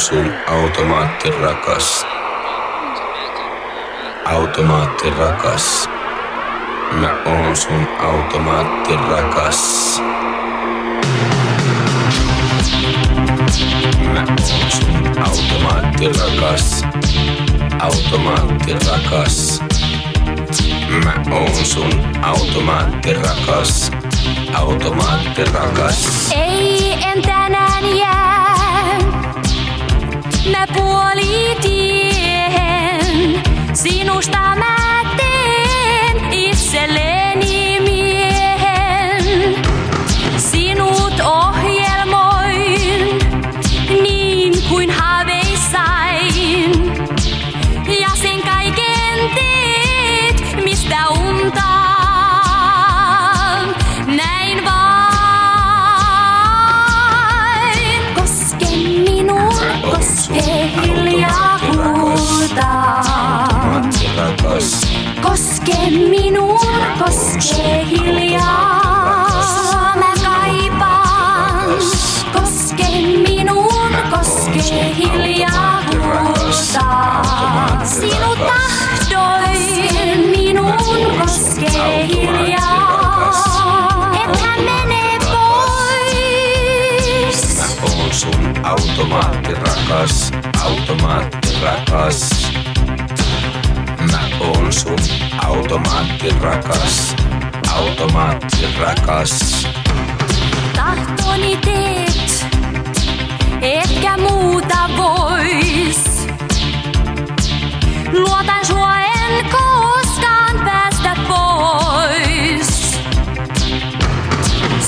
sun automaatti rakas. Automaatti rakas. Mä oon sun automaatti rakas. Mä oon sun automaatti rakas. Automaatti rakas. Mä oon sun automaatti rakas. Automaatti rakas. Ei en tänään jää. Mä puolitiehen sinusta mä teen itselleni Koske minun, koske hiljaa. Mä kaipaan. Koske minun, koske hiljaa huutaa. Sinut tahdoin minun, koske hiljaa. Ethän mene pois. Mä oon sun rakas. Rakas. Oon sun automaatti rakas. Automaatti rakas. Tahtoni teet, etkä muuta vois. Luotan sua en koskaan päästä pois.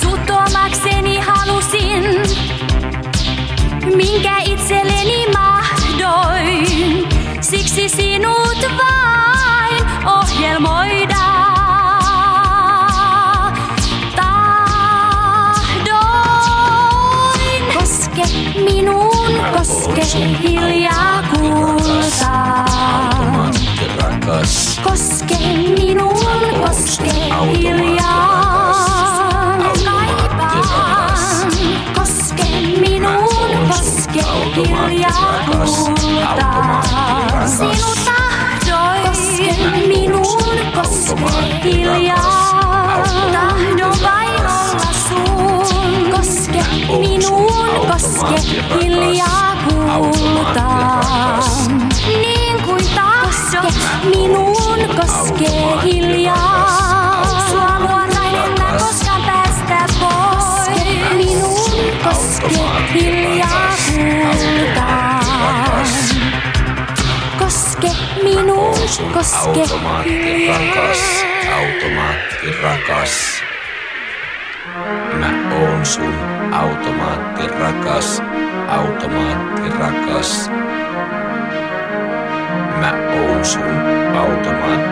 Sut omakseni halusin, minkä itselleni mahdoin. Siksi hiljaa. Koske koske. Koske minuun, koske hiljaa. Vain. Koske minuun, koske. Niin kuin tahdot minuun, koske hiljaa. Koske hiljaa kultaa. Koske minuun, Sun koske automaatti rakas. Automaatti rakas. Mä oon sun automaatti rakas. Automaatti rakas. Mä oon sun automaatti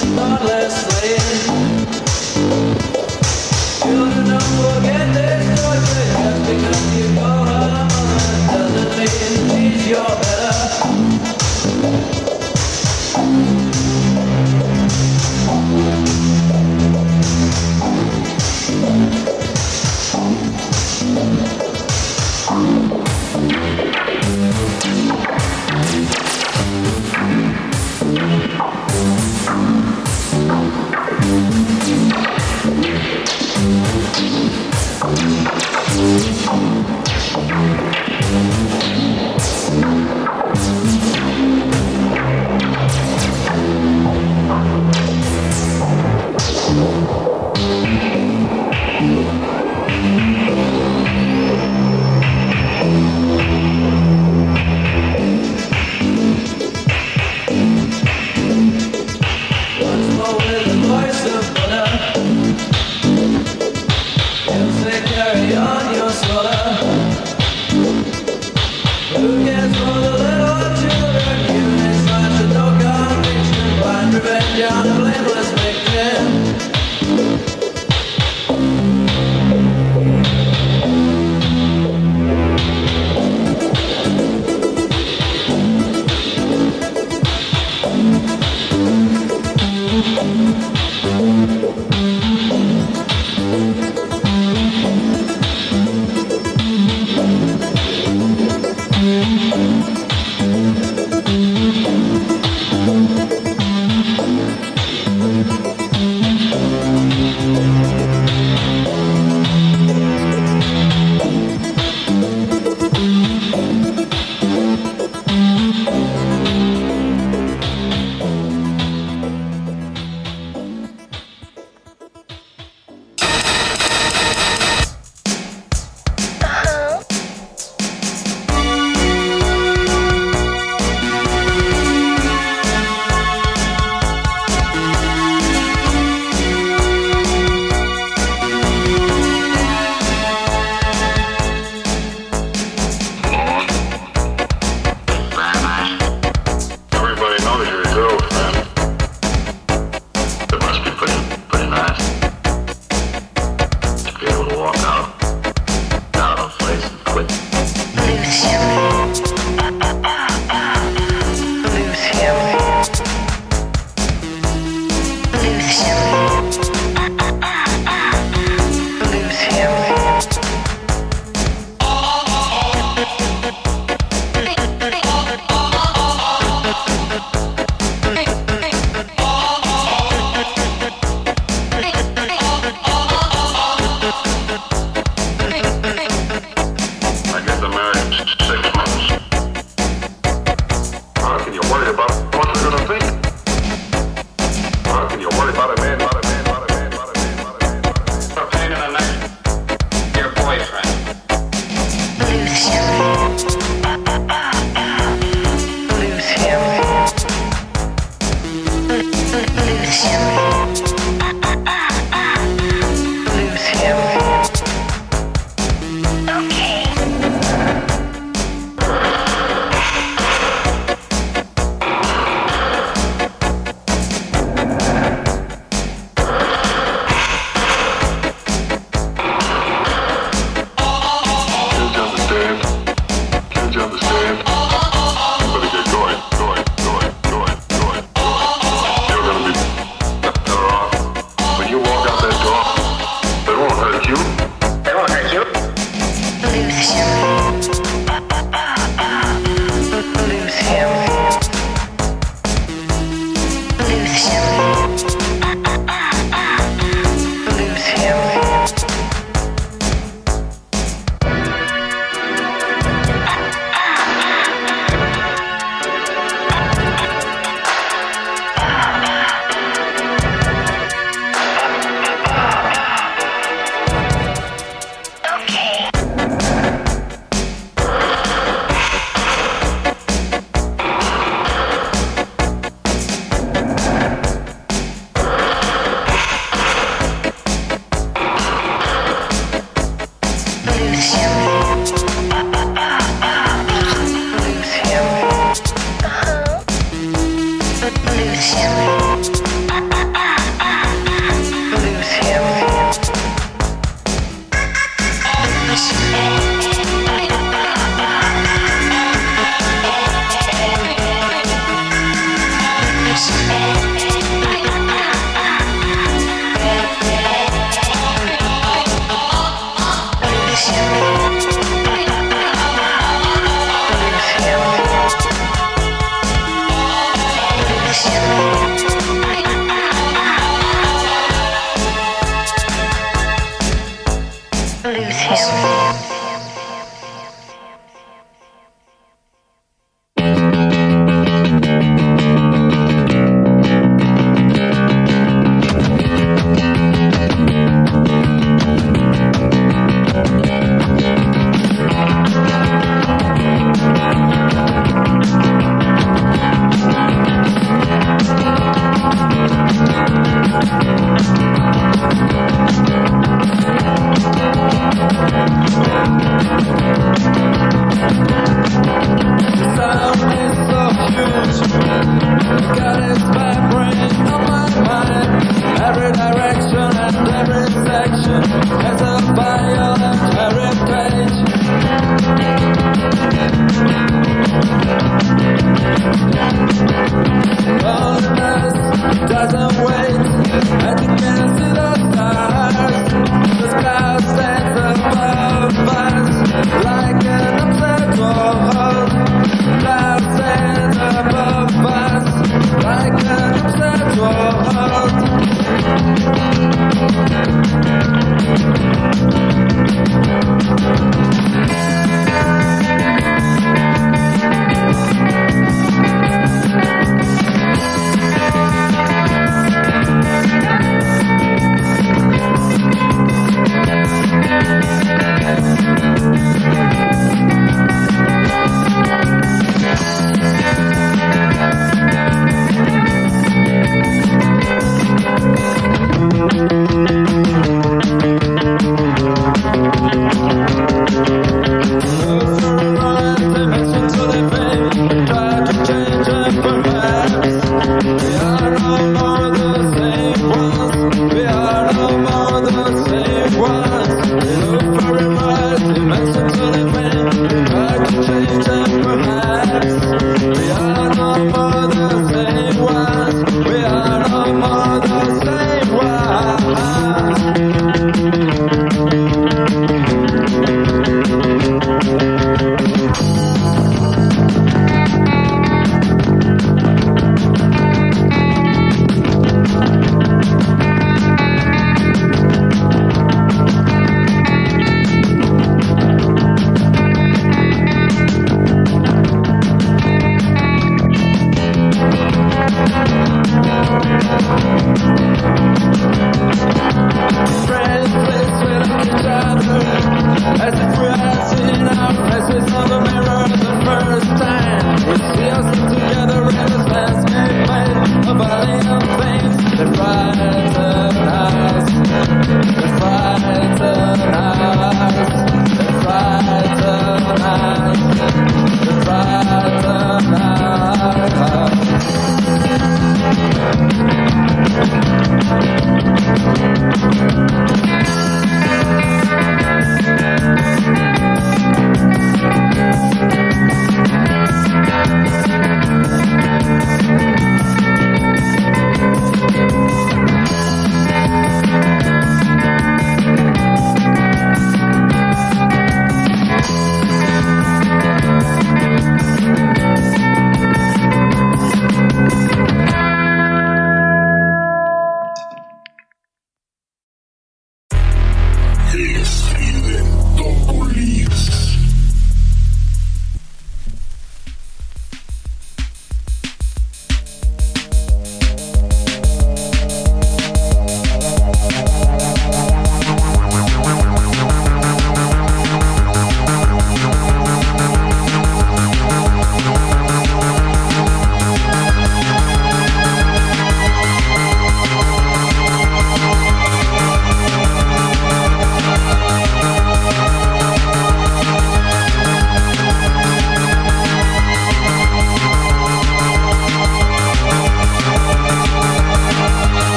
spotlessly.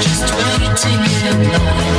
just waiting in line.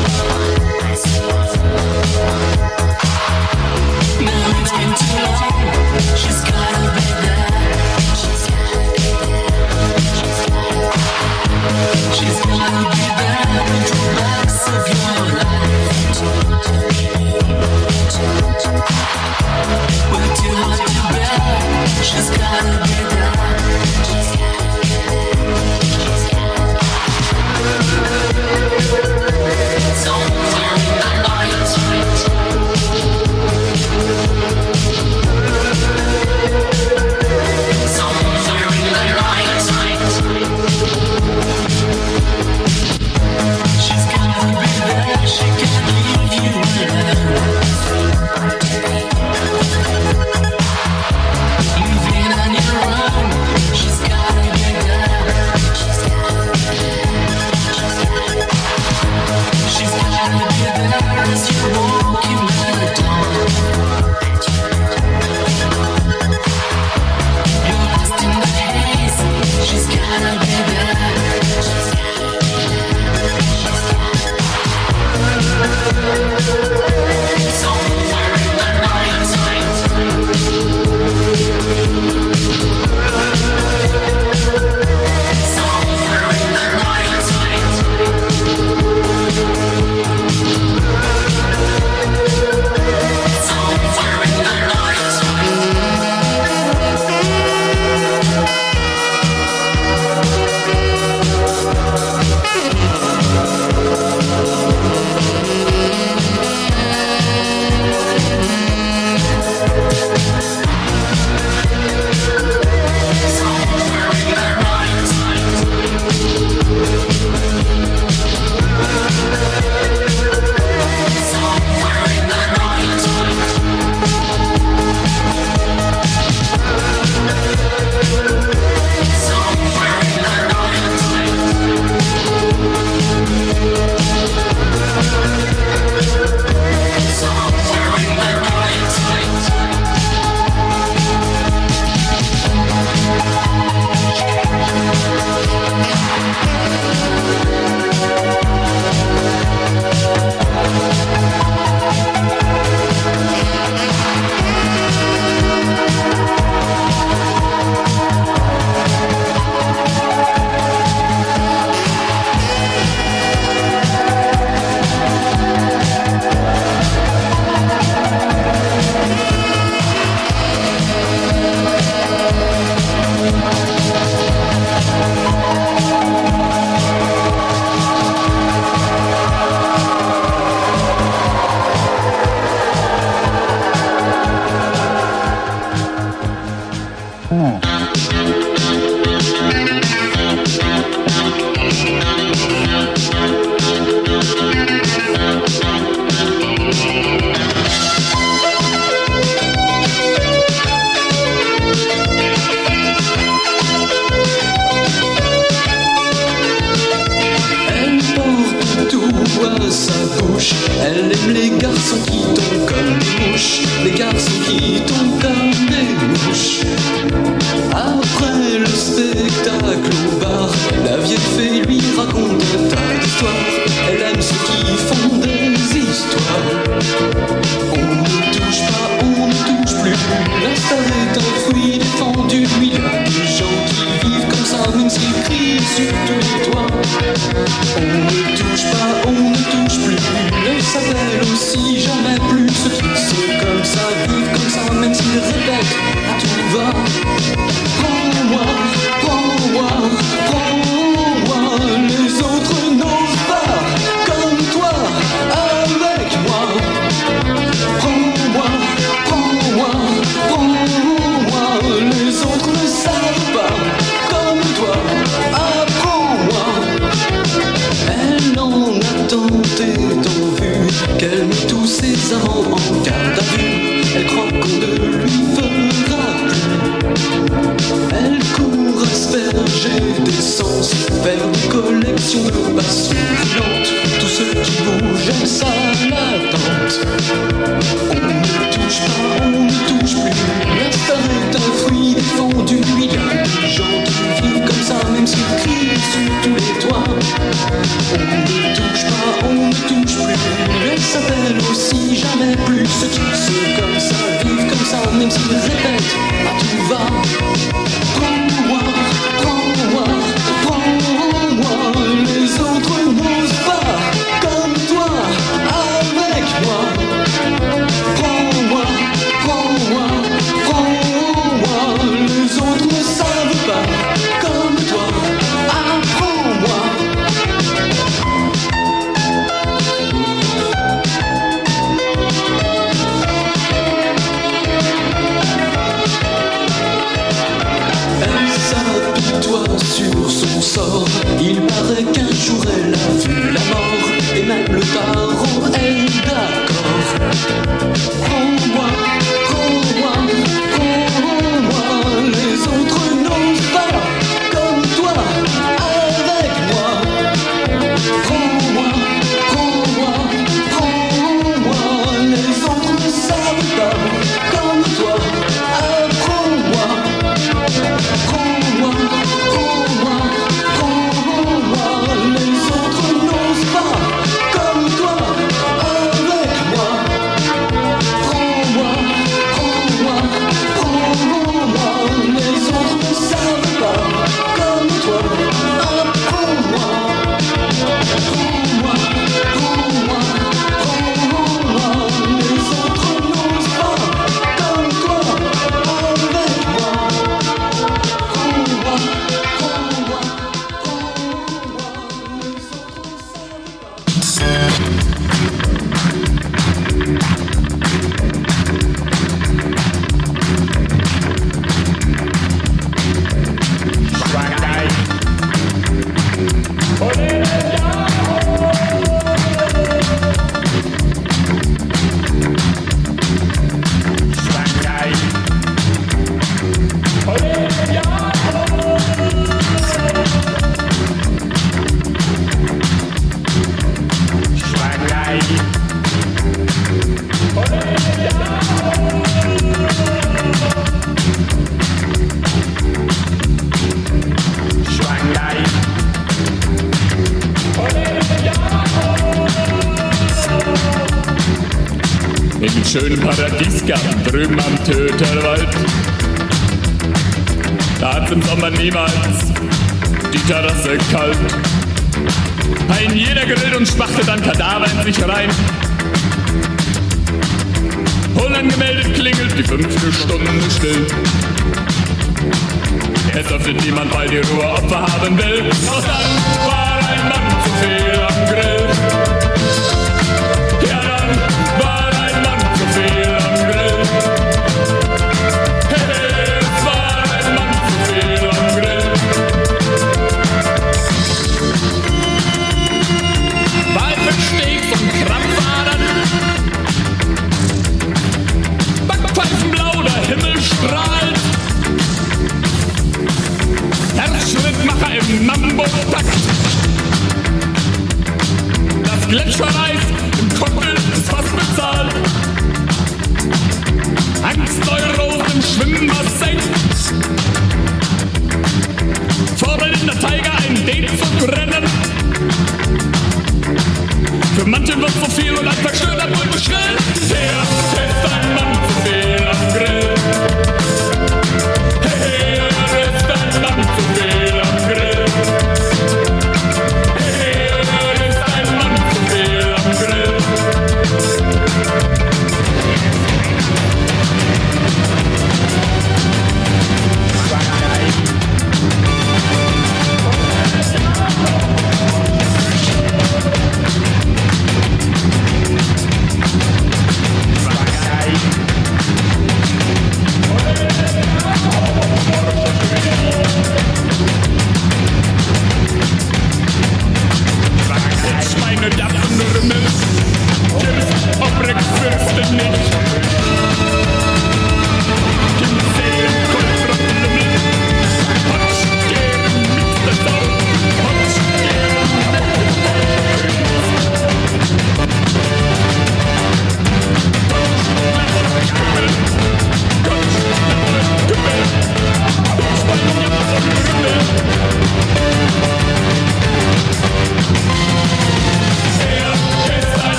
vent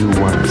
you want.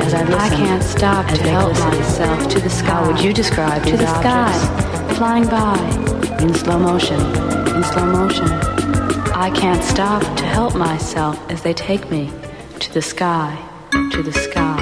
As I listen. I can't stop to help myself to the sky. How would you describe to the sky, flying by in slow motion? in slow motion. I can't stop to help myself as they take me to the sky, to the sky.